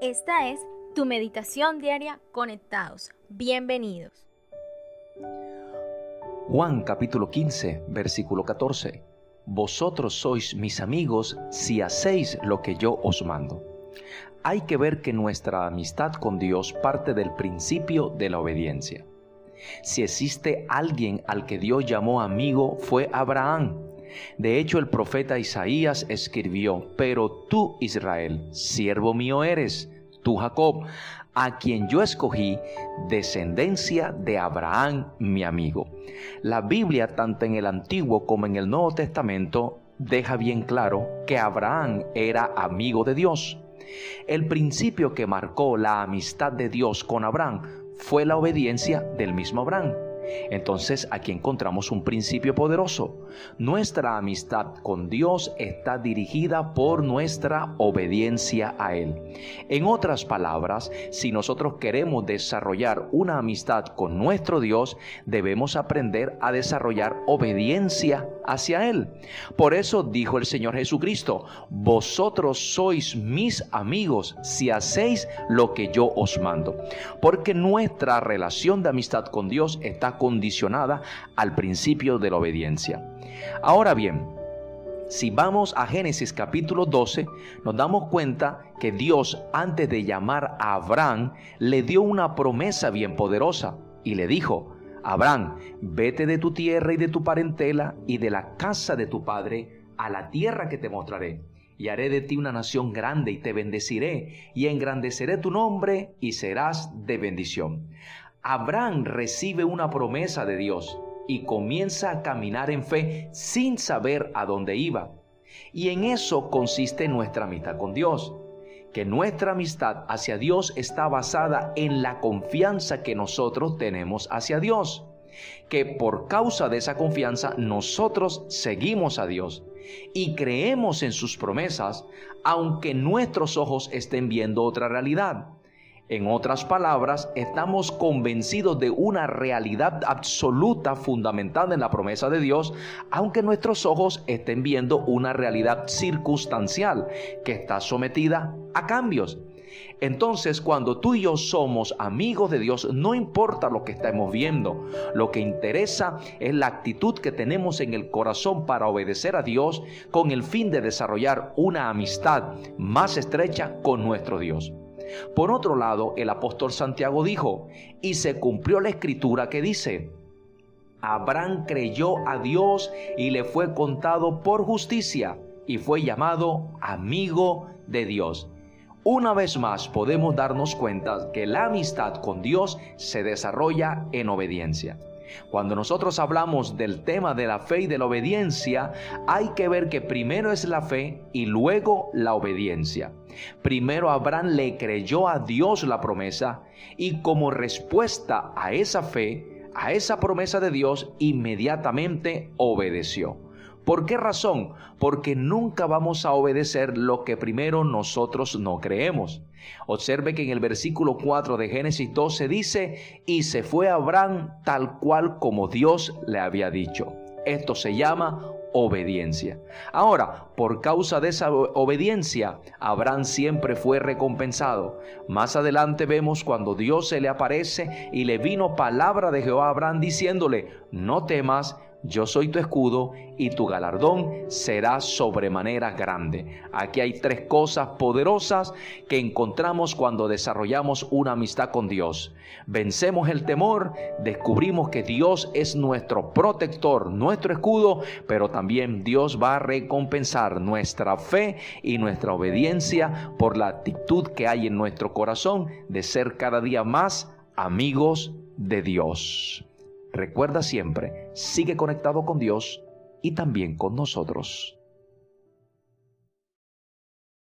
Esta es tu meditación diaria conectados. Bienvenidos. Juan capítulo 15, versículo 14. Vosotros sois mis amigos si hacéis lo que yo os mando. Hay que ver que nuestra amistad con Dios parte del principio de la obediencia. Si existe alguien al que Dios llamó amigo fue Abraham. De hecho, el profeta Isaías escribió, pero tú, Israel, siervo mío eres, tú, Jacob, a quien yo escogí, descendencia de Abraham, mi amigo. La Biblia, tanto en el Antiguo como en el Nuevo Testamento, deja bien claro que Abraham era amigo de Dios. El principio que marcó la amistad de Dios con Abraham fue la obediencia del mismo Abraham. Entonces aquí encontramos un principio poderoso. Nuestra amistad con Dios está dirigida por nuestra obediencia a Él. En otras palabras, si nosotros queremos desarrollar una amistad con nuestro Dios, debemos aprender a desarrollar obediencia hacia Él. Por eso dijo el Señor Jesucristo, vosotros sois mis amigos si hacéis lo que yo os mando. Porque nuestra relación de amistad con Dios está condicionada al principio de la obediencia. Ahora bien, si vamos a Génesis capítulo 12, nos damos cuenta que Dios antes de llamar a Abraham le dio una promesa bien poderosa y le dijo, Abraham, vete de tu tierra y de tu parentela y de la casa de tu padre a la tierra que te mostraré. Y haré de ti una nación grande y te bendeciré y engrandeceré tu nombre y serás de bendición. Abraham recibe una promesa de Dios y comienza a caminar en fe sin saber a dónde iba. Y en eso consiste nuestra amistad con Dios, que nuestra amistad hacia Dios está basada en la confianza que nosotros tenemos hacia Dios, que por causa de esa confianza nosotros seguimos a Dios y creemos en sus promesas, aunque nuestros ojos estén viendo otra realidad. En otras palabras, estamos convencidos de una realidad absoluta fundamentada en la promesa de Dios, aunque nuestros ojos estén viendo una realidad circunstancial que está sometida a cambios. Entonces, cuando tú y yo somos amigos de Dios, no importa lo que estemos viendo, lo que interesa es la actitud que tenemos en el corazón para obedecer a Dios con el fin de desarrollar una amistad más estrecha con nuestro Dios. Por otro lado, el apóstol Santiago dijo, y se cumplió la escritura que dice, Abraham creyó a Dios y le fue contado por justicia y fue llamado amigo de Dios. Una vez más podemos darnos cuenta que la amistad con Dios se desarrolla en obediencia. Cuando nosotros hablamos del tema de la fe y de la obediencia, hay que ver que primero es la fe y luego la obediencia. Primero Abraham le creyó a Dios la promesa y como respuesta a esa fe, a esa promesa de Dios, inmediatamente obedeció. ¿Por qué razón? Porque nunca vamos a obedecer lo que primero nosotros no creemos. Observe que en el versículo 4 de Génesis 12 dice, y se fue Abraham tal cual como Dios le había dicho. Esto se llama obediencia. Ahora, por causa de esa obediencia, Abraham siempre fue recompensado. Más adelante vemos cuando Dios se le aparece y le vino palabra de Jehová a Abraham diciéndole, no temas, yo soy tu escudo y tu galardón será sobremanera grande. Aquí hay tres cosas poderosas que encontramos cuando desarrollamos una amistad con Dios. Vencemos el temor, descubrimos que Dios es nuestro protector, nuestro escudo, pero también Dios va a recompensar nuestra fe y nuestra obediencia por la actitud que hay en nuestro corazón de ser cada día más amigos de Dios. Recuerda siempre, sigue conectado con Dios y también con nosotros.